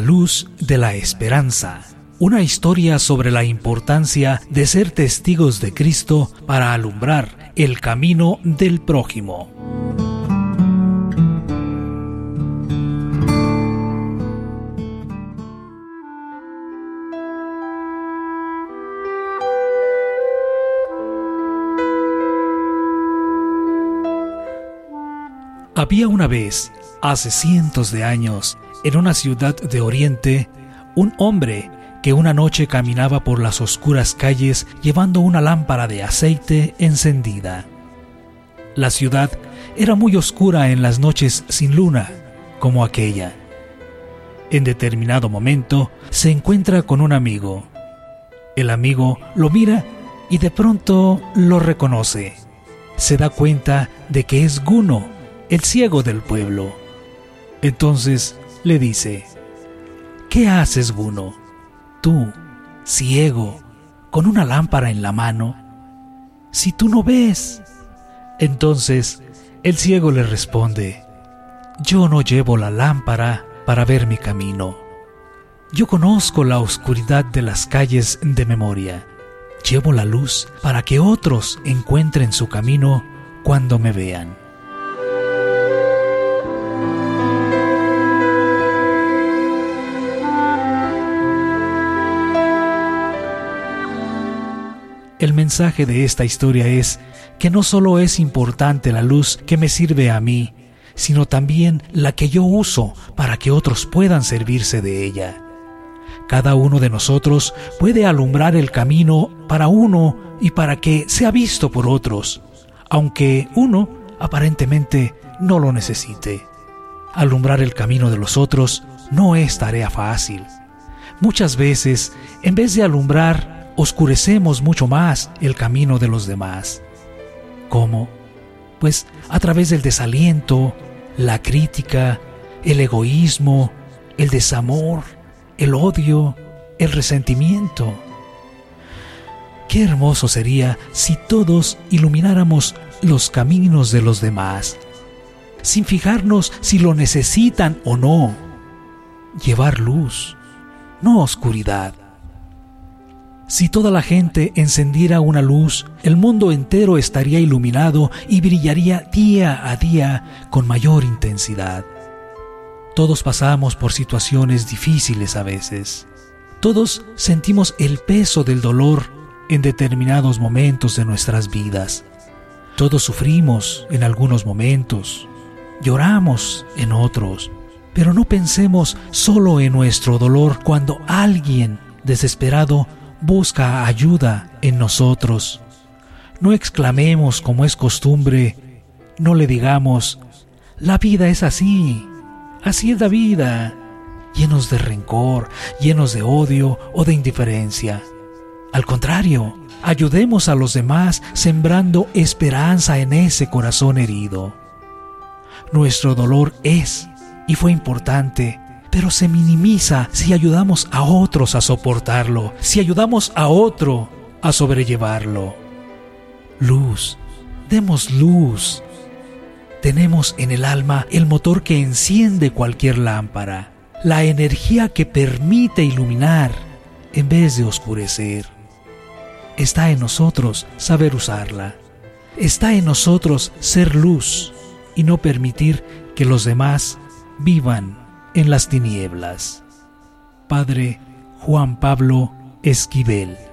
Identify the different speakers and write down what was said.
Speaker 1: Luz de la esperanza. Una historia sobre la importancia de ser testigos de Cristo para alumbrar el camino del prójimo. Había una vez, hace cientos de años, en una ciudad de Oriente, un hombre que una noche caminaba por las oscuras calles llevando una lámpara de aceite encendida. La ciudad era muy oscura en las noches sin luna, como aquella. En determinado momento se encuentra con un amigo. El amigo lo mira y de pronto lo reconoce. Se da cuenta de que es Guno, el ciego del pueblo. Entonces le dice, ¿qué haces, Guno? Tú, ciego, con una lámpara en la mano, si tú no ves. Entonces el ciego le responde, yo no llevo la lámpara para ver mi camino. Yo conozco la oscuridad de las calles de memoria. Llevo la luz para que otros encuentren su camino cuando me vean. El mensaje de esta historia es que no solo es importante la luz que me sirve a mí, sino también la que yo uso para que otros puedan servirse de ella. Cada uno de nosotros puede alumbrar el camino para uno y para que sea visto por otros, aunque uno aparentemente no lo necesite. Alumbrar el camino de los otros no es tarea fácil. Muchas veces, en vez de alumbrar oscurecemos mucho más el camino de los demás. ¿Cómo? Pues a través del desaliento, la crítica, el egoísmo, el desamor, el odio, el resentimiento. Qué hermoso sería si todos ilumináramos los caminos de los demás, sin fijarnos si lo necesitan o no. Llevar luz, no oscuridad. Si toda la gente encendiera una luz, el mundo entero estaría iluminado y brillaría día a día con mayor intensidad. Todos pasamos por situaciones difíciles a veces. Todos sentimos el peso del dolor en determinados momentos de nuestras vidas. Todos sufrimos en algunos momentos, lloramos en otros, pero no pensemos solo en nuestro dolor cuando alguien desesperado busca ayuda en nosotros. No exclamemos como es costumbre, no le digamos, la vida es así, así es la vida, llenos de rencor, llenos de odio o de indiferencia. Al contrario, ayudemos a los demás sembrando esperanza en ese corazón herido. Nuestro dolor es y fue importante pero se minimiza si ayudamos a otros a soportarlo, si ayudamos a otro a sobrellevarlo. Luz, demos luz. Tenemos en el alma el motor que enciende cualquier lámpara, la energía que permite iluminar en vez de oscurecer. Está en nosotros saber usarla. Está en nosotros ser luz y no permitir que los demás vivan en las tinieblas. Padre Juan Pablo Esquivel